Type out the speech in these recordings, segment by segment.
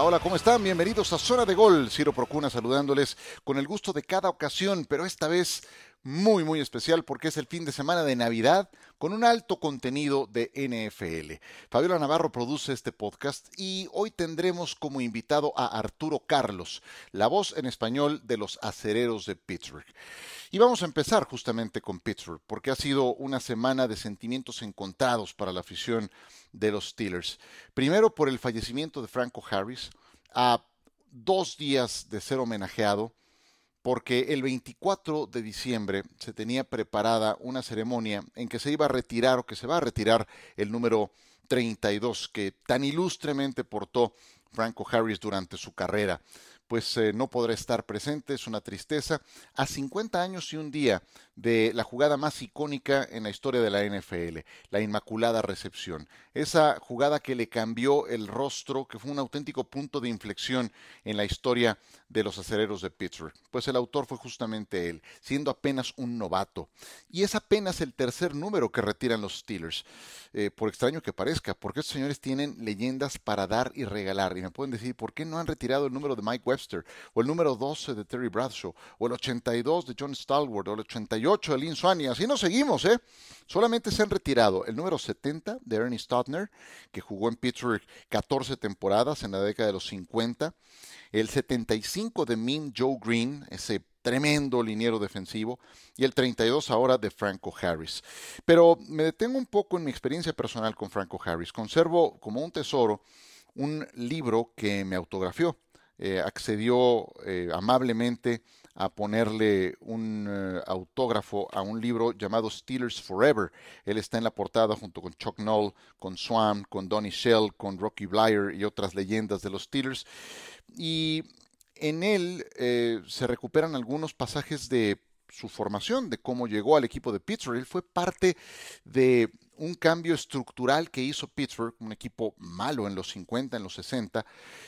Hola, hola, ¿cómo están? Bienvenidos a Zona de Gol. Ciro Procuna saludándoles con el gusto de cada ocasión, pero esta vez muy, muy especial porque es el fin de semana de Navidad con un alto contenido de NFL. Fabiola Navarro produce este podcast y hoy tendremos como invitado a Arturo Carlos, la voz en español de los acereros de Pittsburgh. Y vamos a empezar justamente con Pittsburgh, porque ha sido una semana de sentimientos encontrados para la afición de los Steelers. Primero por el fallecimiento de Franco Harris, a dos días de ser homenajeado, porque el 24 de diciembre se tenía preparada una ceremonia en que se iba a retirar o que se va a retirar el número 32 que tan ilustremente portó Franco Harris durante su carrera pues eh, no podrá estar presente, es una tristeza, a 50 años y un día de la jugada más icónica en la historia de la NFL, la Inmaculada Recepción. Esa jugada que le cambió el rostro, que fue un auténtico punto de inflexión en la historia de los acereros de Pittsburgh. Pues el autor fue justamente él, siendo apenas un novato. Y es apenas el tercer número que retiran los Steelers, eh, por extraño que parezca, porque estos señores tienen leyendas para dar y regalar. Y me pueden decir, ¿por qué no han retirado el número de Mike Webb? o el número 12 de Terry Bradshaw, o el 82 de John Stalwart, o el 88 de Lynn Swann, y así nos seguimos, ¿eh? Solamente se han retirado el número 70 de Ernie Stotner, que jugó en Pittsburgh 14 temporadas en la década de los 50, el 75 de Mean Joe Green, ese tremendo liniero defensivo, y el 32 ahora de Franco Harris. Pero me detengo un poco en mi experiencia personal con Franco Harris. Conservo como un tesoro un libro que me autografió. Eh, accedió eh, amablemente a ponerle un eh, autógrafo a un libro llamado Steelers Forever. Él está en la portada junto con Chuck Noll, con Swan, con Donnie Shell, con Rocky Blyer y otras leyendas de los Steelers. Y en él se recuperan algunos pasajes de su formación, de cómo llegó al equipo de Pittsburgh. Él fue parte de un cambio estructural que hizo Pittsburgh, un equipo malo en los 50, en los 60,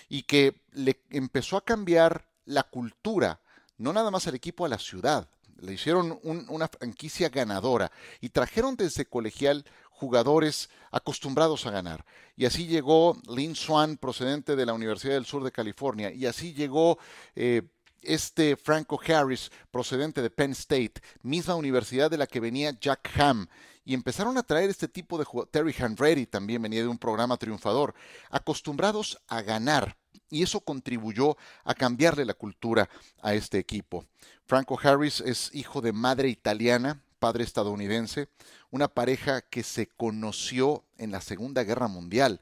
y que le empezó a cambiar la cultura, no nada más al equipo, a la ciudad. Le hicieron una franquicia ganadora y trajeron desde colegial jugadores acostumbrados a ganar. Y así llegó Lynn Swan, procedente de la Universidad del Sur de California, y así llegó eh, este Franco Harris, procedente de Penn State, misma universidad de la que venía Jack Ham, y empezaron a traer este tipo de jugadores. Terry Henry también venía de un programa triunfador, acostumbrados a ganar. Y eso contribuyó a cambiarle la cultura a este equipo. Franco Harris es hijo de madre italiana, padre estadounidense, una pareja que se conoció en la Segunda Guerra Mundial.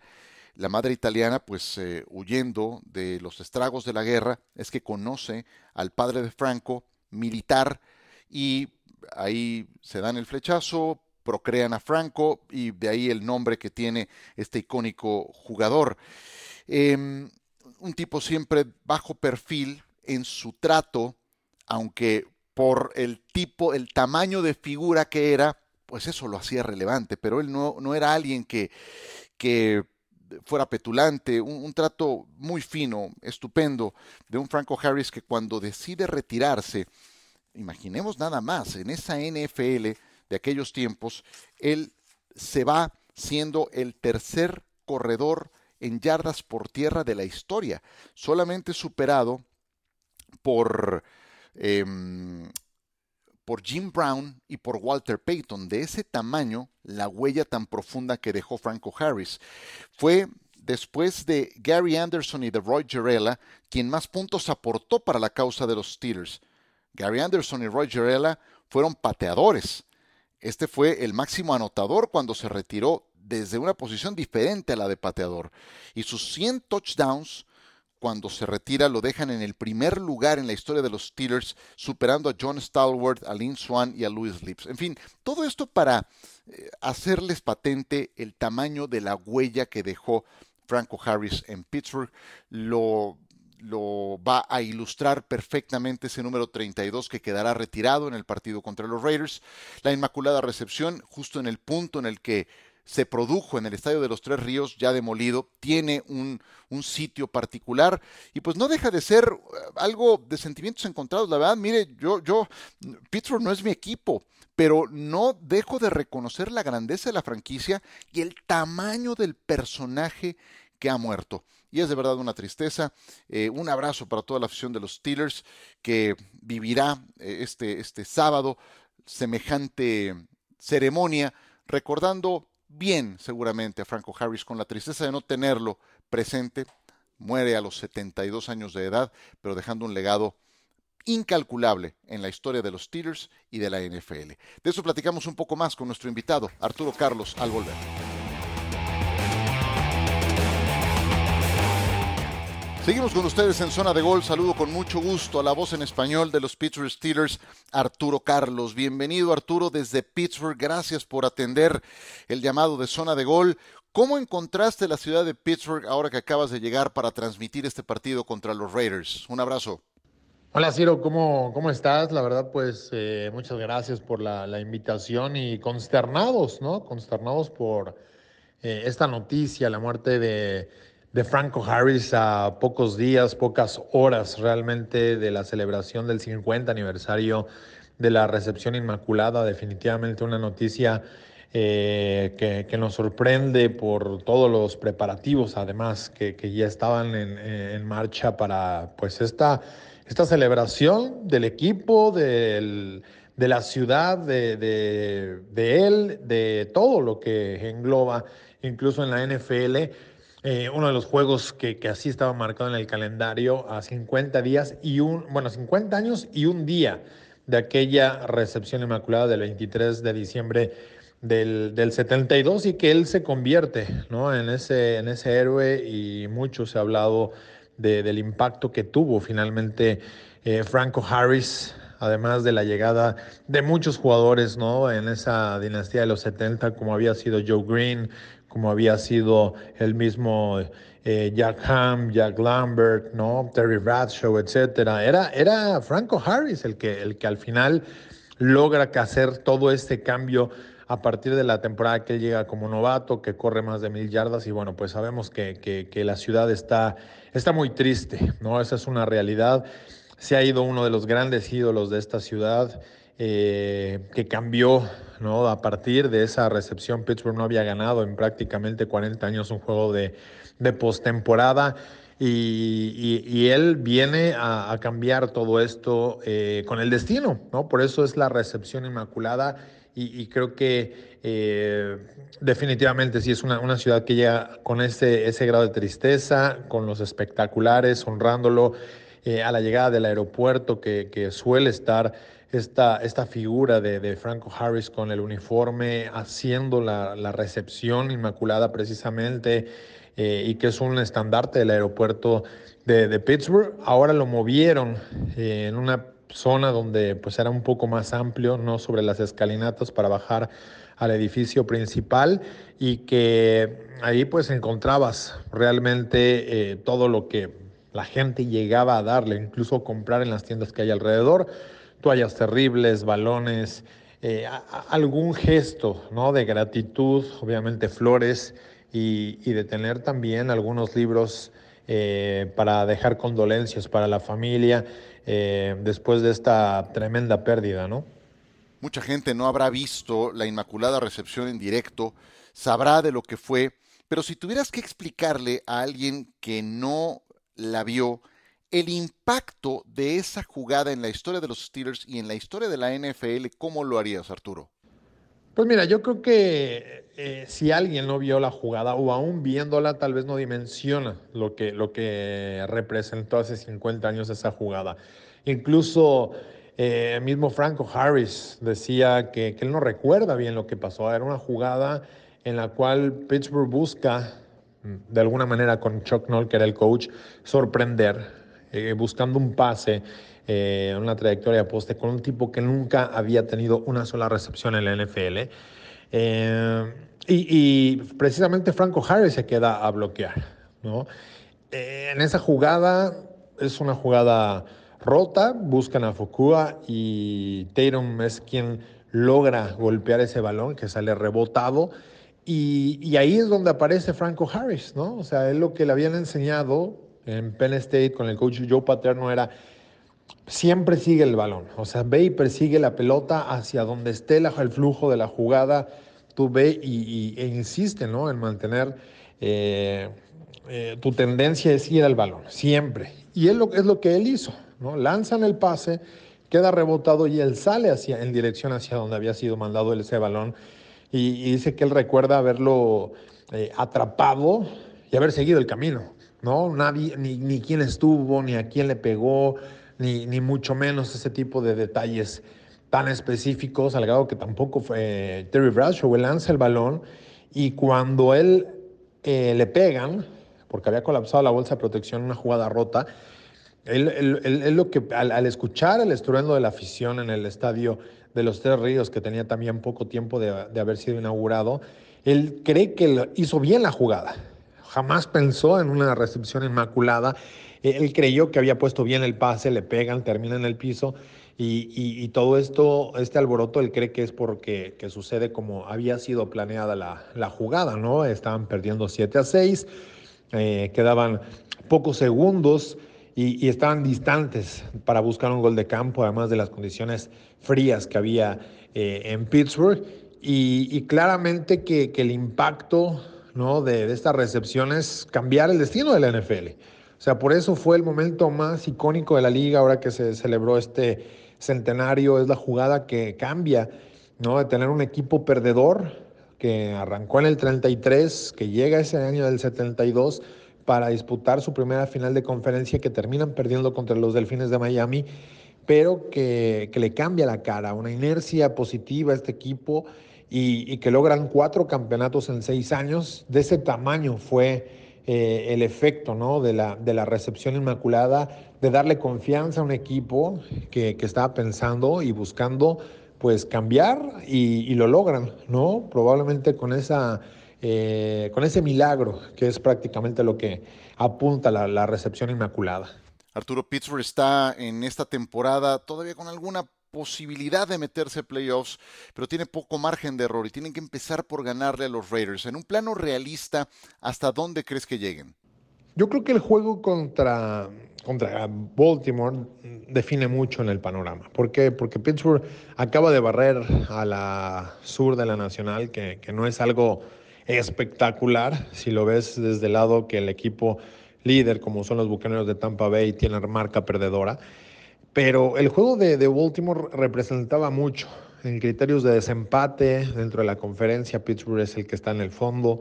La madre italiana, pues eh, huyendo de los estragos de la guerra, es que conoce al padre de Franco, militar, y ahí se dan el flechazo, procrean a Franco y de ahí el nombre que tiene este icónico jugador. Em, un tipo siempre bajo perfil en su trato, aunque por el tipo, el tamaño de figura que era, pues eso lo hacía relevante, pero él no, no era alguien que, que fuera petulante, un, un, trato muy fino, estupendo, de un Franco Harris que cuando decide retirarse, imaginemos nada más, en esa NFL de aquellos tiempos, él se va siendo el tercer corredor en yardas por tierra de la historia, solamente superado por, em, por Jim Brown y por Walter Payton. De ese tamaño, la huella tan profunda que dejó Franco Harris. Fue después de Gary Anderson y de Roy Gerella quien más puntos aportó para la causa de los Steelers. Gary Anderson y Roy Gerella fueron pateadores este fue el máximo anotador cuando se retiró desde una posición diferente a la de pateador. Y sus 100 touchdowns, cuando se retira, lo dejan en el primer lugar en la historia de los Steelers, superando a John Stalwart, a Lynn Swan y a Louis Lips. En fin, todo esto para eh, hacerles patente el tamaño de la huella que dejó Franco Harris en Pittsburgh. Lo lo va a ilustrar perfectamente ese número 32 que quedará retirado en el partido contra los Raiders. La Inmaculada Recepción, justo en el punto en el que se produjo en el Estadio de los Tres Ríos, ya demolido, tiene un, un, sitio particular y pues no deja de ser uh, algo de sentimientos encontrados. La verdad, mire, yo, yo, Pittsburgh no es mi equipo, pero no dejo de reconocer la grandeza de la franquicia y el tamaño del personaje que ha muerto. y es de verdad una tristeza. Eh, un abrazo para toda la afición de los Steelers que vivirá eh, este, este sábado semejante ceremonia, recordando bien seguramente a Franco Harris con la tristeza de no tenerlo presente. Muere a los 72 años de edad, pero dejando un legado incalculable en la historia de los Steelers y de la NFL. De eso platicamos un poco más con nuestro invitado, Arturo Carlos, al volver. Seguimos con ustedes en zona de gol. Saludo con mucho gusto a la voz en español de los Pittsburgh Steelers, Arturo Carlos. Bienvenido Arturo desde Pittsburgh. Gracias por atender el llamado de zona de gol. ¿Cómo encontraste la ciudad de Pittsburgh ahora que acabas de llegar para transmitir este partido contra los Raiders? Un abrazo. Hola Ciro, ¿cómo, cómo estás? La verdad, pues eh, muchas gracias por la, invitación y consternados, ¿no? Consternados por eh, esta noticia, la muerte de de Franco Harris a pocos días, pocas horas realmente de la celebración del 50 aniversario de la recepción inmaculada. Definitivamente una noticia eh, que, nos sorprende por todos los preparativos, además, que, ya estaban en, marcha para pues esta, esta celebración del equipo, de la ciudad, de, de él, de todo lo que engloba, incluso en la NFL eh, uno de los juegos que, así estaba marcado en el calendario a 50 días y un, bueno, 50 años y un día de aquella recepción inmaculada del 23 de diciembre del, del 72 y que él se convierte ¿no? en, ese, en ese héroe y mucho se ha hablado del impacto que tuvo finalmente eh, Franco Harris, además de la llegada de muchos jugadores ¿no? en esa dinastía de los 70, como había sido Joe Green, como había sido el mismo eh, Jack Ham, Jack Lambert, ¿no? Terry Bradshaw, etcétera. Era, era Franco Harris el que, el que al final logra hacer todo este cambio a partir de la temporada que él llega como novato, que corre más de mil yardas y bueno, pues sabemos que, que, la ciudad está, está muy triste, ¿no? Esa es una realidad. Se ha ido uno de los grandes ídolos de esta ciudad. Eh, que cambió ¿no? a partir de esa recepción. Pittsburgh no había ganado en prácticamente 40 años un juego de, de postemporada. Y, él viene a, cambiar todo esto eh, con el destino, ¿no? Por eso es la recepción inmaculada y, creo que eh, definitivamente sí es una, una, ciudad que llega con ese, ese grado de tristeza, con los espectaculares, honrándolo a la llegada del aeropuerto que, que suele estar esta, esta figura de, Franco Harris con el uniforme haciendo la, recepción inmaculada precisamente eh, y que es un estandarte del aeropuerto de, Pittsburgh. Ahora lo movieron eh, en una zona donde pues era un poco más amplio, no sobre las escalinatas para bajar al edificio principal y que ahí pues encontrabas realmente eh, todo lo que la gente llegaba a darle, incluso comprar en las tiendas que hay alrededor toallas terribles, balones, eh, algún gesto ¿no? de gratitud, obviamente flores, y, de tener también algunos libros eh, para dejar condolencias para la familia eh, después de esta tremenda pérdida, ¿no? Mucha gente no habrá visto la Inmaculada Recepción en directo, sabrá de lo que fue, pero si tuvieras que explicarle a alguien que no la vio, el impacto de esa jugada en la historia de los Steelers y en la historia de la NFL, ¿cómo lo harías, Arturo? Pues mira, yo creo que eh, si alguien no vio la jugada o aún viéndola, tal vez no dimensiona lo que, lo que representó hace 50 años esa jugada. Incluso eh, mismo Franco Harris decía que, que él no recuerda bien lo que pasó. Era una jugada en la cual Pittsburgh busca, mm, de alguna manera con Chuck Noll, que era el coach, sorprender eh, buscando un pase, eh, una trayectoria de poste con un tipo que nunca había tenido una sola recepción en la NFL. Eh, y, precisamente Franco Harris se queda a bloquear. ¿no? en esa jugada es una jugada rota, buscan a Fukua y Tatum es quien logra golpear ese balón que sale rebotado. Y, y, ahí es donde aparece Franco Harris, ¿no? O sea, es lo que le habían enseñado en Penn State con el coach Joe Paterno era siempre sigue el balón, o sea, ve y persigue la pelota hacia donde esté el flujo de la jugada, tú ve y, e insiste ¿no? en mantener eh, eh, tu tendencia es ir al balón, siempre. Y es lo, es lo que él hizo, ¿no? Lanzan el pase, queda rebotado y él sale hacia, en dirección hacia donde había sido mandado ese balón. Y, dice que él recuerda haberlo eh, atrapado y haber seguido el camino, ¿no? Nadie, ni, ni quién estuvo, ni a quién le pegó, ni, ni mucho menos ese tipo de detalles tan específicos, al grado que tampoco fue Terry Bradshaw, él lanza el balón y cuando él eh, le pegan, porque había colapsado la bolsa de protección en una jugada rota, él, lo que, al, escuchar el estruendo de la afición en el estadio de los Tres Ríos, que tenía también poco tiempo de, haber sido inaugurado, él cree que hizo bien la jugada. Jamás pensó en una recepción inmaculada. Él creyó que había puesto bien el pase, le pegan, termina en el piso. Y, todo esto, este alboroto, él cree que es porque que sucede como había sido planeada la, la jugada, ¿no? Estaban perdiendo 7 a 6, eh, quedaban pocos segundos y, estaban distantes para buscar un gol de campo, además de las condiciones frías que había eh, en Pittsburgh. Y, claramente que, el impacto ¿no? de, de esta recepción es cambiar el destino de la NFL. O sea, por eso fue el momento más icónico de la liga ahora que se celebró este centenario. Es la jugada que cambia, ¿no? De tener un equipo perdedor que arrancó en el 33, que llega ese año del 72 para disputar su primera final de conferencia que terminan perdiendo contra los Delfines de Miami, pero que, le cambia la cara, una inercia positiva a este equipo y, que logran cuatro campeonatos en seis años. De ese tamaño fue eh, el efecto ¿no? de, la, de la recepción inmaculada, de darle confianza a un equipo que, que estaba pensando y buscando pues cambiar y, lo logran, ¿no? Probablemente con esa eh, con ese milagro que es prácticamente lo que apunta la, recepción inmaculada. Arturo Pittsburgh está en esta temporada todavía con alguna posibilidad de meterse playoffs, pero tiene poco margen de error y tienen que empezar por ganarle a los Raiders. En un plano realista, ¿hasta dónde crees que lleguen? Yo creo que el juego contra, contra Baltimore define mucho en el panorama. ¿Por qué? Porque Pittsburgh acaba de barrer a la sur de la Nacional, que, que no es algo espectacular. Si lo ves desde el lado que el equipo líder, como son los Bucaneros de Tampa Bay, tiene marca perdedora. Pero el juego de, Baltimore representaba mucho en criterios de desempate dentro de la conferencia. Pittsburgh es el que está en el fondo.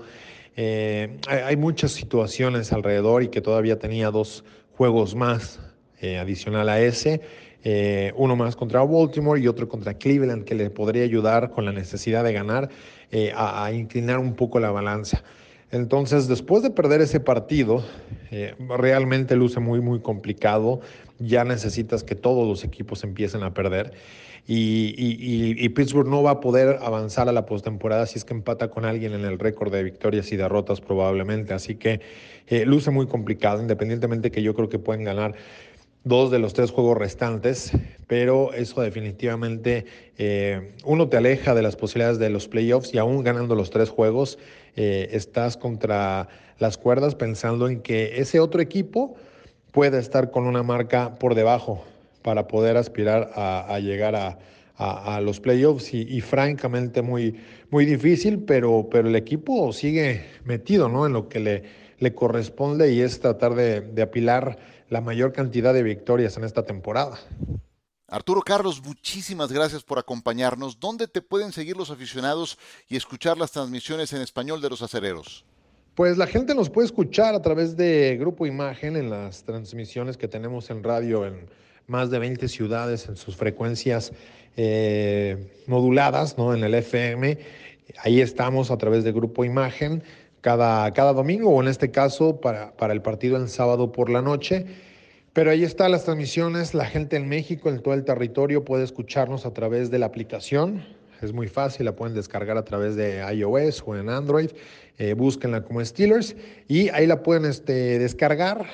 Eh, hay, muchas situaciones alrededor y que todavía tenía dos juegos más eh, adicional a ese. Eh, uno más contra Baltimore y otro contra Cleveland que le podría ayudar con la necesidad de ganar eh, a, inclinar un poco la balanza. Entonces, después de perder ese partido, eh, realmente luce muy, muy complicado. Ya necesitas que todos los equipos empiecen a perder. Y, Pittsburgh no va a poder avanzar a la postemporada si es que empata con alguien en el récord de victorias y derrotas probablemente. Así que eh, luce muy complicado, independientemente que yo creo que pueden ganar dos de los tres juegos restantes, pero eso definitivamente eh, uno te aleja de las posibilidades de los playoffs y aún ganando los tres juegos eh, estás contra las cuerdas pensando en que ese otro equipo puede estar con una marca por debajo para poder aspirar a, llegar a, los playoffs y, francamente muy, muy difícil, pero, pero el equipo sigue metido ¿no? en lo que le, le corresponde y es tratar de apilar la mayor cantidad de victorias en esta temporada. Arturo Carlos, muchísimas gracias por acompañarnos. ¿Dónde te pueden seguir los aficionados y escuchar las transmisiones en español de los acereros? Pues la gente nos puede escuchar a través de Grupo Imagen en las transmisiones que tenemos en radio en más de 20 ciudades en sus frecuencias eh, moduladas, ¿no? En el FM. Ahí estamos a través de Grupo Imagen cada, cada domingo o en este caso para, para el partido en sábado por la noche. Pero ahí están las transmisiones, la gente en México, en todo el territorio puede escucharnos a través de la aplicación. Es muy fácil, la pueden descargar a través de iOS o en Android. Eh, búsquenla como Steelers y ahí la pueden este, descargar.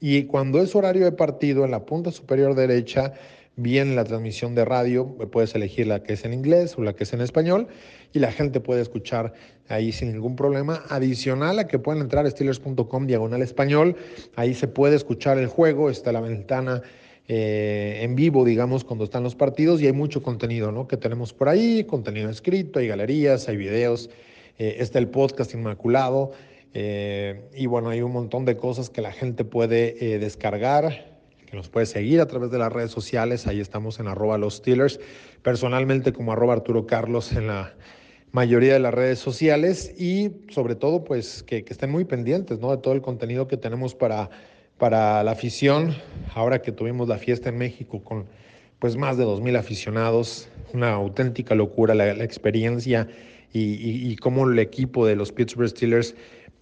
Y cuando es horario de partido, en la punta superior derecha viene la transmisión de radio. Puedes elegir la que es en inglés o la que es en español y la gente puede escuchar ahí sin ningún problema. Adicional a que pueden entrar a steelers.com diagonal español, ahí se puede escuchar el juego, está la ventana eh, en vivo, digamos, cuando están los partidos y hay mucho contenido ¿no? que tenemos por ahí, contenido escrito, hay galerías, hay videos, eh, está el podcast Inmaculado. Eh, y bueno, hay un montón de cosas que la gente puede descargar, que nos puede seguir a través de las redes sociales. Ahí estamos en arroba los Steelers, personalmente como arroba Arturo Carlos en la mayoría de las redes sociales y sobre todo pues que, estén muy pendientes ¿no? de todo el contenido que tenemos para, para la afición. Ahora que tuvimos la fiesta en México con pues más de 2.000 aficionados, una auténtica locura la, experiencia y, y, cómo el equipo de los Pittsburgh Steelers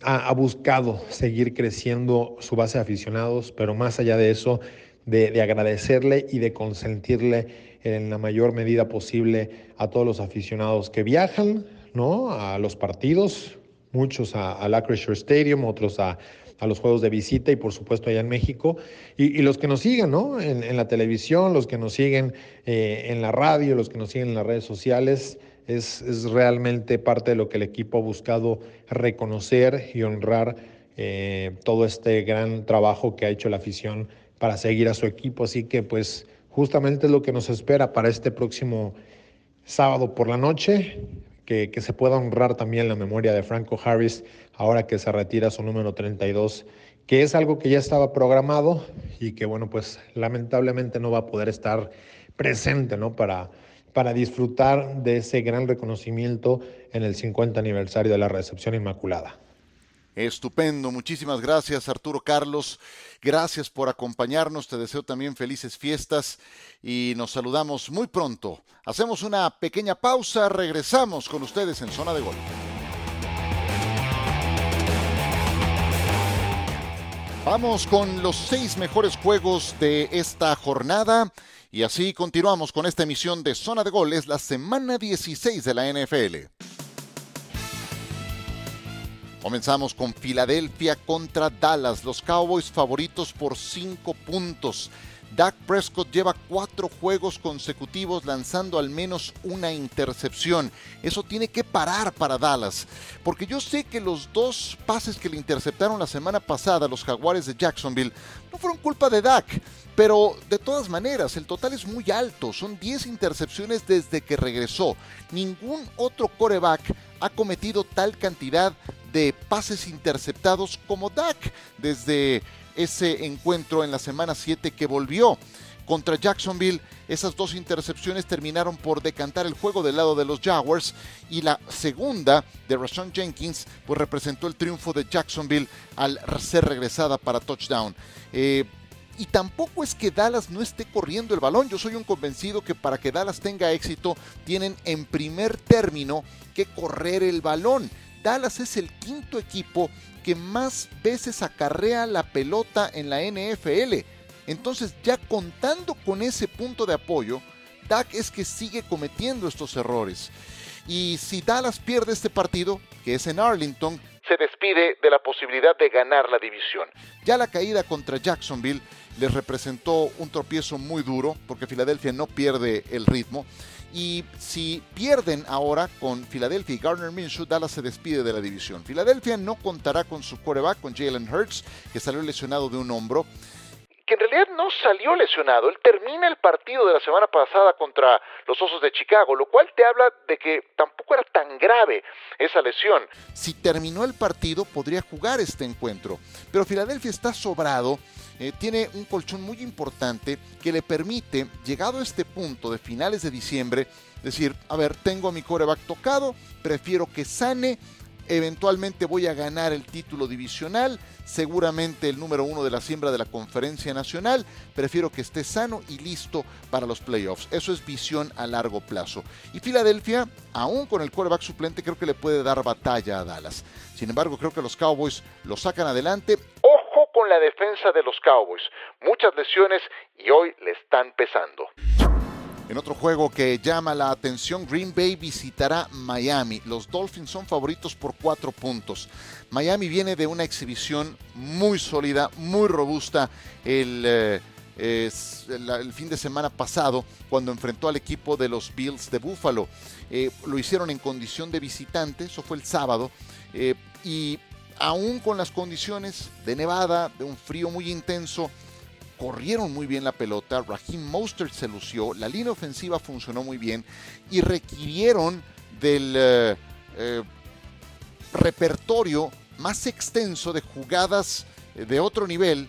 ha, buscado seguir creciendo su base de aficionados, pero más allá de eso, de, agradecerle y de consentirle en la mayor medida posible a todos los aficionados que viajan, ¿no? A los partidos, muchos al Acrisure Stadium, otros a, los juegos de visita y por supuesto allá en México, y, los que nos siguen, ¿no? En, la televisión, los que nos siguen eh, en la radio, los que nos siguen en las redes sociales es, realmente parte de lo que el equipo ha buscado reconocer y honrar eh, todo este gran trabajo que ha hecho la afición para seguir a su equipo. Así que pues justamente es lo que nos espera para este próximo sábado por la noche, que, que, se pueda honrar también la memoria de Franco Harris ahora que se retira su número 32, que es algo que ya estaba programado y que bueno, pues lamentablemente no va a poder estar presente, ¿no? Para, para disfrutar de ese gran reconocimiento en el 50 aniversario de la recepción Inmaculada. Estupendo, muchísimas gracias Arturo Carlos, gracias por acompañarnos, te deseo también felices fiestas y nos saludamos muy pronto. Hacemos una pequeña pausa, regresamos con ustedes en zona de gol. Vamos con los seis mejores juegos de esta jornada. Y así continuamos con esta emisión de Zona de Gol. Es la semana 16 de la NFL. Comenzamos con Filadelfia contra Dallas, los Cowboys favoritos por 5 puntos. Dak Prescott lleva cuatro juegos consecutivos lanzando al menos una intercepción. Eso tiene que parar para Dallas. Porque yo sé que los dos pases que le interceptaron la semana pasada los jaguares de Jacksonville no fueron culpa de Dak. Pero de todas maneras, el total es muy alto. Son 10 intercepciones desde que regresó. Ningún otro coreback ha cometido tal cantidad de pases interceptados como Dak desde ese encuentro en la semana 7 que volvió contra Jacksonville. Esas dos intercepciones terminaron por decantar el juego del lado de los Jaguars y la segunda de Rashawn Jenkins pues representó el triunfo de Jacksonville al ser regresada para touchdown. Eh, y tampoco es que Dallas no esté corriendo el balón. Yo soy un convencido que para que Dallas tenga éxito tienen en primer término que correr el balón. Dallas es el quinto equipo que más veces acarrea la pelota en la NFL. Entonces ya contando con ese punto de apoyo, Dak es que sigue cometiendo estos errores. Y si Dallas pierde este partido, que es en Arlington, se despide de la posibilidad de ganar la división. Ya la caída contra Jacksonville les representó un tropiezo muy duro, porque Filadelfia no pierde el ritmo. Y si pierden ahora con Filadelfia y Garner Minshew, Dallas se despide de la división. Filadelfia no contará con su quarterback, con Jalen Hurts, que salió lesionado de un hombro que en realidad no salió lesionado. Él termina el partido de la semana pasada contra los Osos de Chicago, lo cual te habla de que tampoco era tan grave esa lesión. Si terminó el partido, podría jugar este encuentro. Pero Filadelfia está sobrado. Eh, tiene un colchón muy importante que le permite, llegado a este punto de finales de diciembre, decir, a ver, tengo a mi coreback tocado, prefiero que sane, eventualmente voy a ganar el título divisional, seguramente el número uno de la siembra de la conferencia nacional, prefiero que esté sano y listo para los playoffs. Eso es visión a largo plazo. Y Filadelfia, aún con el quarterback suplente, creo que le puede dar batalla a Dallas. Sin embargo, creo que los Cowboys lo sacan adelante. La defensa de los Cowboys. Muchas lesiones y hoy le están pesando. En otro juego que llama la atención, Green Bay visitará Miami. Los Dolphins son favoritos por cuatro puntos. Miami viene de una exhibición muy sólida, muy robusta el, eh, el, fin de semana pasado cuando enfrentó al equipo de los Bills de Buffalo. Eh, lo hicieron en condición de visitante, eso fue el sábado, eh, y aún con las condiciones de nevada, de un frío muy intenso, corrieron muy bien la pelota, Raheem Mostert se lució, la línea ofensiva funcionó muy bien y requirieron del eh, eh, repertorio más extenso de jugadas eh, de otro nivel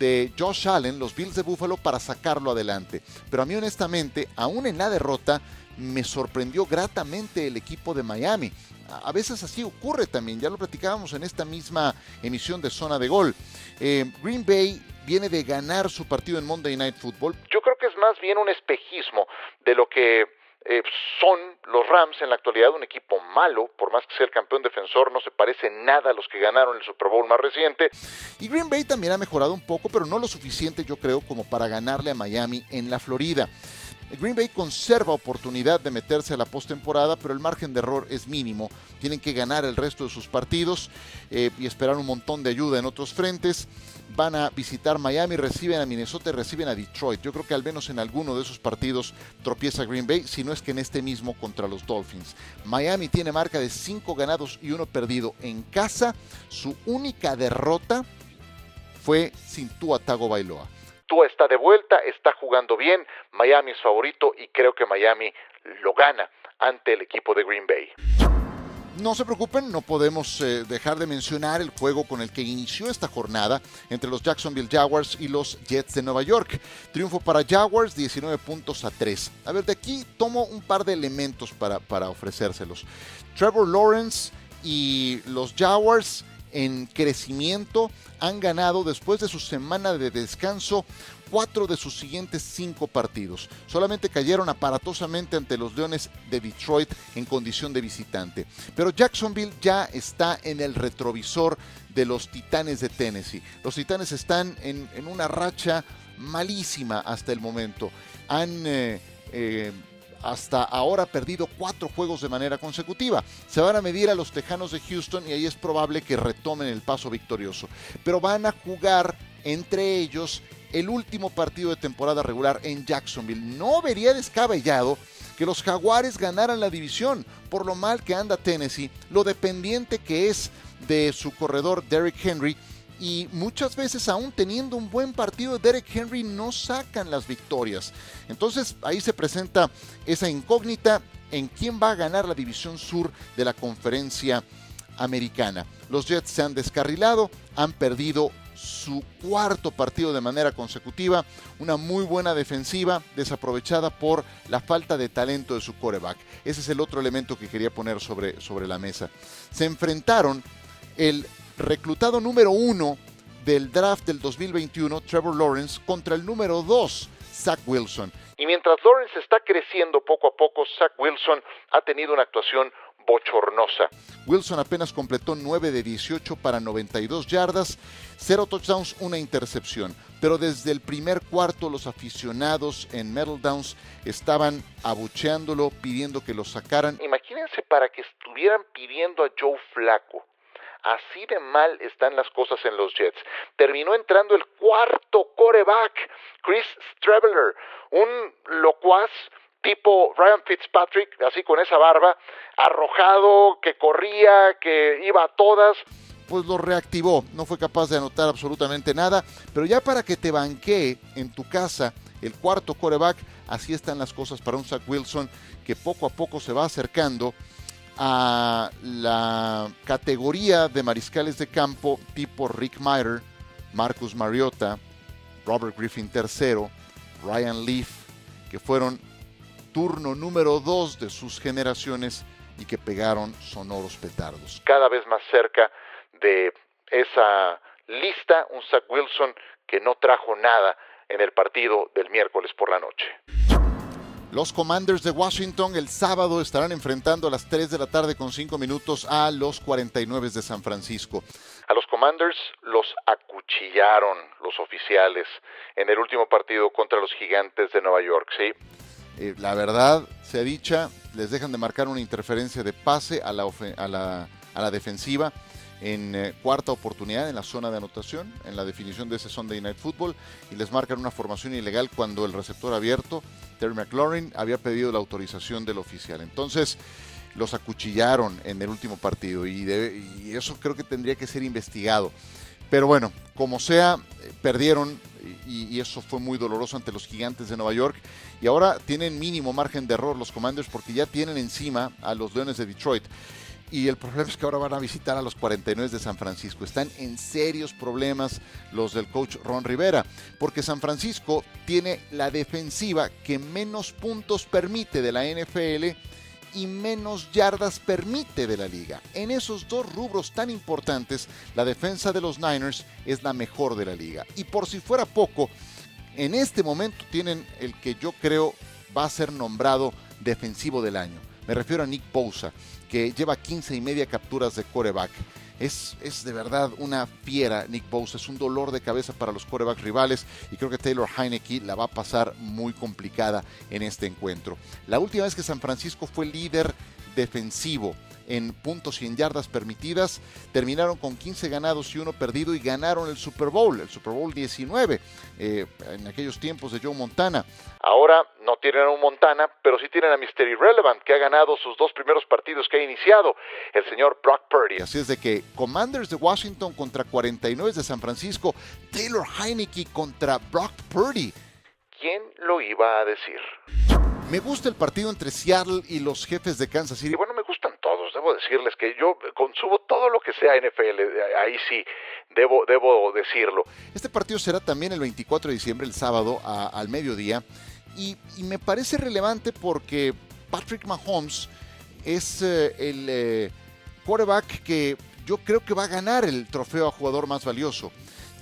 de Josh Allen, los Bills de Buffalo, para sacarlo adelante. Pero a mí honestamente, aún en la derrota, me sorprendió gratamente el equipo de Miami. A veces así ocurre también, ya lo platicábamos en esta misma emisión de Zona de Gol. Eh, Green Bay viene de ganar su partido en Monday Night Football. Yo creo que es más bien un espejismo de lo que eh, son los Rams en la actualidad un equipo malo, por más que sea el campeón defensor, no se parece nada a los que ganaron el Super Bowl más reciente. Y Green Bay también ha mejorado un poco, pero no lo suficiente yo creo como para ganarle a Miami en la Florida. Green Bay conserva oportunidad de meterse a la postemporada, pero el margen de error es mínimo. Tienen que ganar el resto de sus partidos eh, y esperar un montón de ayuda en otros frentes. Van a visitar Miami, reciben a Minnesota y reciben a Detroit. Yo creo que al menos en alguno de esos partidos tropieza Green Bay, si no es que en este mismo contra los Dolphins. Miami tiene marca de 5 ganados y 1 perdido en casa. Su única derrota fue sin Tua Bailoa está de vuelta, está jugando bien, Miami es favorito y creo que Miami lo gana ante el equipo de Green Bay. No se preocupen, no podemos eh, dejar de mencionar el juego con el que inició esta jornada entre los Jacksonville Jaguars y los Jets de Nueva York. Triunfo para Jaguars, 19 puntos a 3. A ver, de aquí tomo un par de elementos para, para ofrecérselos. Trevor Lawrence y los Jaguars en crecimiento han ganado después de su semana de descanso cuatro de sus siguientes cinco partidos. Solamente cayeron aparatosamente ante los Leones de Detroit en condición de visitante. Pero Jacksonville ya está en el retrovisor de los Titanes de Tennessee. Los Titanes están en, una racha malísima hasta el momento. Han eh, eh, hasta ahora perdido cuatro juegos de manera consecutiva. Se van a medir a los Tejanos de Houston y ahí es probable que retomen el paso victorioso. Pero van a jugar entre ellos el último partido de temporada regular en Jacksonville. No vería descabellado que los Jaguares ganaran la división por lo mal que anda Tennessee, lo dependiente que es de su corredor Derrick Henry y muchas veces aún teniendo un buen partido Derek Henry no sacan las victorias. Entonces ahí se presenta esa incógnita en quién va a ganar la división sur de la conferencia americana. Los Jets se han descarrilado, han perdido su cuarto partido de manera consecutiva, una muy buena defensiva desaprovechada por la falta de talento de su coreback. Ese es el otro elemento que quería poner sobre, sobre la mesa. Se enfrentaron el reclutado número uno del draft del 2021, Trevor Lawrence, contra el número dos, Zach Wilson. Y mientras Lawrence está creciendo poco a poco, Zach Wilson ha tenido una actuación bochornosa. Wilson apenas completó 9 de 18 para 92 yardas, 0 touchdowns, una intercepción. Pero desde el primer cuarto los aficionados en Metal Downs estaban abucheándolo, pidiendo que lo sacaran. Imagínense para que estuvieran pidiendo a Joe Flaco Así de mal están las cosas en los Jets. Terminó entrando el cuarto coreback, Chris Straveller, un locuaz tipo Ryan Fitzpatrick, así con esa barba, arrojado, que corría, que iba a todas. Pues lo reactivó, no fue capaz de anotar absolutamente nada, pero ya para que te banquee en tu casa el cuarto coreback, así están las cosas para un Zach Wilson que poco a poco se va acercando a la categoría de mariscales de campo tipo Rick Meyer, Marcus Mariota, Robert Griffin III, Ryan Leaf, que fueron turno número dos de sus generaciones y que pegaron sonoros petardos. Cada vez más cerca de esa lista, un Zach Wilson que no trajo nada en el partido del miércoles por la noche. Los Commanders de Washington el sábado estarán enfrentando a las 3 de la tarde con 5 minutos a los 49 de San Francisco. A los Commanders los acuchillaron los oficiales en el último partido contra los Gigantes de Nueva York, ¿sí? Eh, la verdad, se dicha, les dejan de marcar una interferencia de pase a la, a la, a la defensiva en eh, cuarta oportunidad en la zona de anotación, en la definición de ese Sunday Night Football, y les marcan una formación ilegal cuando el receptor abierto, Terry McLaurin, había pedido la autorización del oficial. Entonces, los acuchillaron en el último partido y, eso creo que tendría que ser investigado. Pero bueno, como sea, perdieron y, y, eso fue muy doloroso ante los gigantes de Nueva York. Y ahora tienen mínimo margen de error los Commanders porque ya tienen encima a los Leones de Detroit. Y el problema es que ahora van a visitar a los 49 de San Francisco. Están en serios problemas los del coach Ron Rivera, porque San Francisco tiene la defensiva que menos puntos permite de la NFL y menos yardas permite de la liga. En esos dos rubros tan importantes, la defensa de los Niners es la mejor de la liga. Y por si fuera poco, en este momento tienen el que yo creo va a ser nombrado defensivo del año. Me refiero a Nick Bosa que lleva 15 y media capturas de coreback. Es, es, de verdad una fiera Nick Bosa, es un dolor de cabeza para los corebacks rivales y creo que Taylor Heineke la va a pasar muy complicada en este encuentro. La última vez que San Francisco fue líder defensivo en puntos y en yardas permitidas. Terminaron con 15 ganados y uno perdido y ganaron el Super Bowl, el Super Bowl 19, eh, en aquellos tiempos de Joe Montana. Ahora no tienen a un Montana, pero sí tienen a Mr. Irrelevant, que ha ganado sus dos primeros partidos que ha iniciado, el señor Brock Purdy. Así es de que Commanders de Washington contra 49 de San Francisco, Taylor Heineke contra Brock Purdy. ¿Quién lo iba a decir? Me gusta el partido entre Seattle y los jefes de Kansas City. Debo decirles que yo consumo todo lo que sea NFL. Ahí sí, debo, debo decirlo. Este partido será también el 24 de diciembre, el sábado, al mediodía. Y, me parece relevante porque Patrick Mahomes es eh, el eh, quarterback que yo creo que va a ganar el trofeo a jugador más valioso.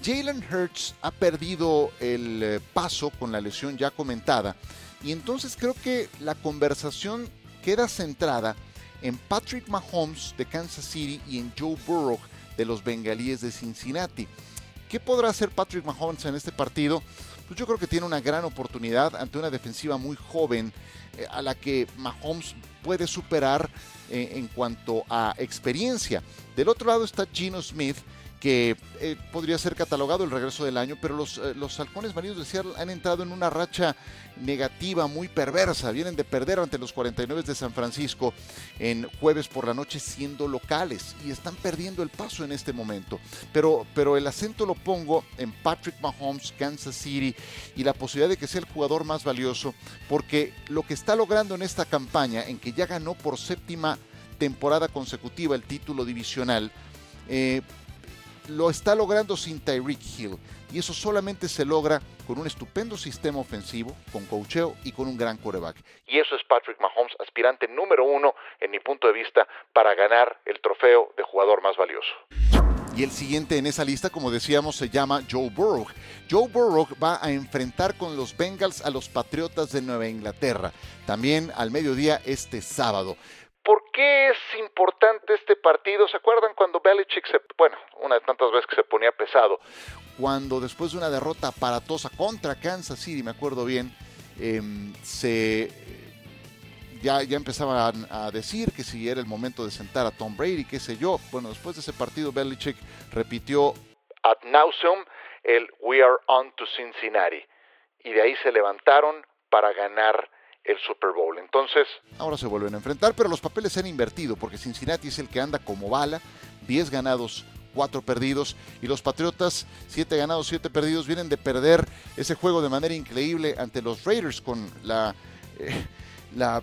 Jalen Hurts ha perdido el eh, paso con la lesión ya comentada y entonces creo que la conversación queda centrada en Patrick Mahomes de Kansas City y en Joe Burrow de los Bengalíes de Cincinnati. ¿Qué podrá hacer Patrick Mahomes en este partido? Pues yo creo que tiene una gran oportunidad ante una defensiva muy joven eh, a la que Mahomes puede superar eh, en cuanto a experiencia. Del otro lado está Gino Smith, que eh, podría ser catalogado el regreso del año, pero los, eh, los halcones marinos de Seattle han entrado en una racha negativa muy perversa. Vienen de perder ante los 49 de San Francisco en jueves por la noche siendo locales y están perdiendo el paso en este momento. Pero, pero el acento lo pongo en Patrick Mahomes, Kansas City y la posibilidad de que sea el jugador más valioso, porque lo que está logrando en esta campaña, en que ya ganó por séptima temporada consecutiva el título divisional, eh, lo está logrando sin Tyreek Hill. Y eso solamente se logra con un estupendo sistema ofensivo, con cocheo y con un gran quarterback. Y eso es Patrick Mahomes, aspirante número uno, en mi punto de vista, para ganar el trofeo de jugador más valioso. Y el siguiente en esa lista, como decíamos, se llama Joe Burrow. Joe Burrow va a enfrentar con los Bengals a los Patriotas de Nueva Inglaterra, también al mediodía este sábado. ¿Por qué es importante este partido? ¿Se acuerdan cuando Belichick se, bueno, una de tantas veces que se ponía pesado, cuando después de una derrota aparatosa contra Kansas City, me acuerdo bien, em, se ya, ya empezaban a decir que si era el momento de sentar a Tom Brady, qué sé yo. Bueno, después de ese partido, Belichick repitió ad nauseum el We are on to Cincinnati. Y de ahí se levantaron para ganar el Super Bowl. Entonces, ahora se vuelven a enfrentar, pero los papeles se han invertido porque Cincinnati es el que anda como bala, 10 ganados, 4 perdidos y los Patriotas, 7 ganados, 7 perdidos, vienen de perder ese juego de manera increíble ante los Raiders con la, eh, la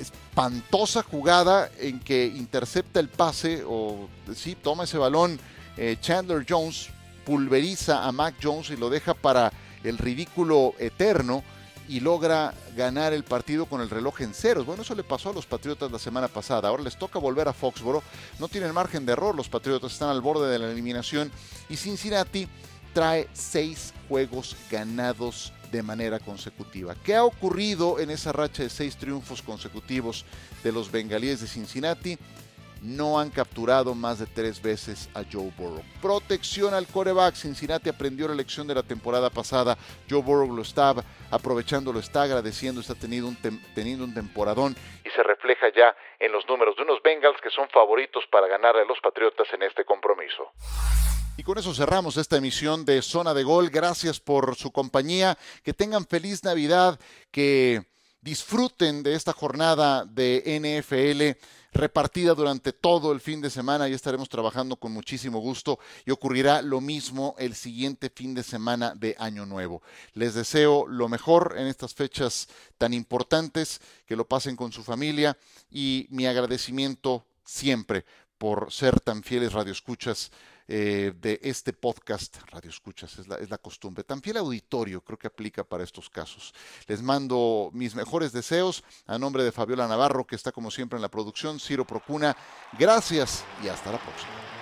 espantosa jugada en que intercepta el pase o sí, toma ese balón eh, Chandler Jones, pulveriza a Mac Jones y lo deja para el ridículo eterno y logra ganar el partido con el reloj en ceros. Bueno, eso le pasó a los Patriotas la semana pasada. Ahora les toca volver a Foxboro. No tienen margen de error. Los Patriotas están al borde de la eliminación. Y Cincinnati trae seis juegos ganados de manera consecutiva. ¿Qué ha ocurrido en esa racha de seis triunfos consecutivos de los bengalíes de Cincinnati? No han capturado más de tres veces a Joe Burrow. Protección al coreback. Cincinnati aprendió la lección de la temporada pasada. Joe Burrow lo está aprovechando, lo está agradeciendo, está teniendo un, teniendo un temporadón y se refleja ya en los números de unos Bengals que son favoritos para ganar a los Patriotas en este compromiso. Y con eso cerramos esta emisión de Zona de Gol. Gracias por su compañía. Que tengan feliz Navidad. Que disfruten de esta jornada de NFL repartida durante todo el fin de semana y estaremos trabajando con muchísimo gusto y ocurrirá lo mismo el siguiente fin de semana de Año Nuevo. Les deseo lo mejor en estas fechas tan importantes, que lo pasen con su familia y mi agradecimiento siempre por ser tan fieles radioescuchas eh, de este podcast. Radio Escuchas es la, es la costumbre. Tan fiel auditorio creo que aplica para estos casos. Les mando mis mejores deseos a nombre de Fabiola Navarro, que está como siempre en la producción, Ciro Procuna. Gracias y hasta la próxima.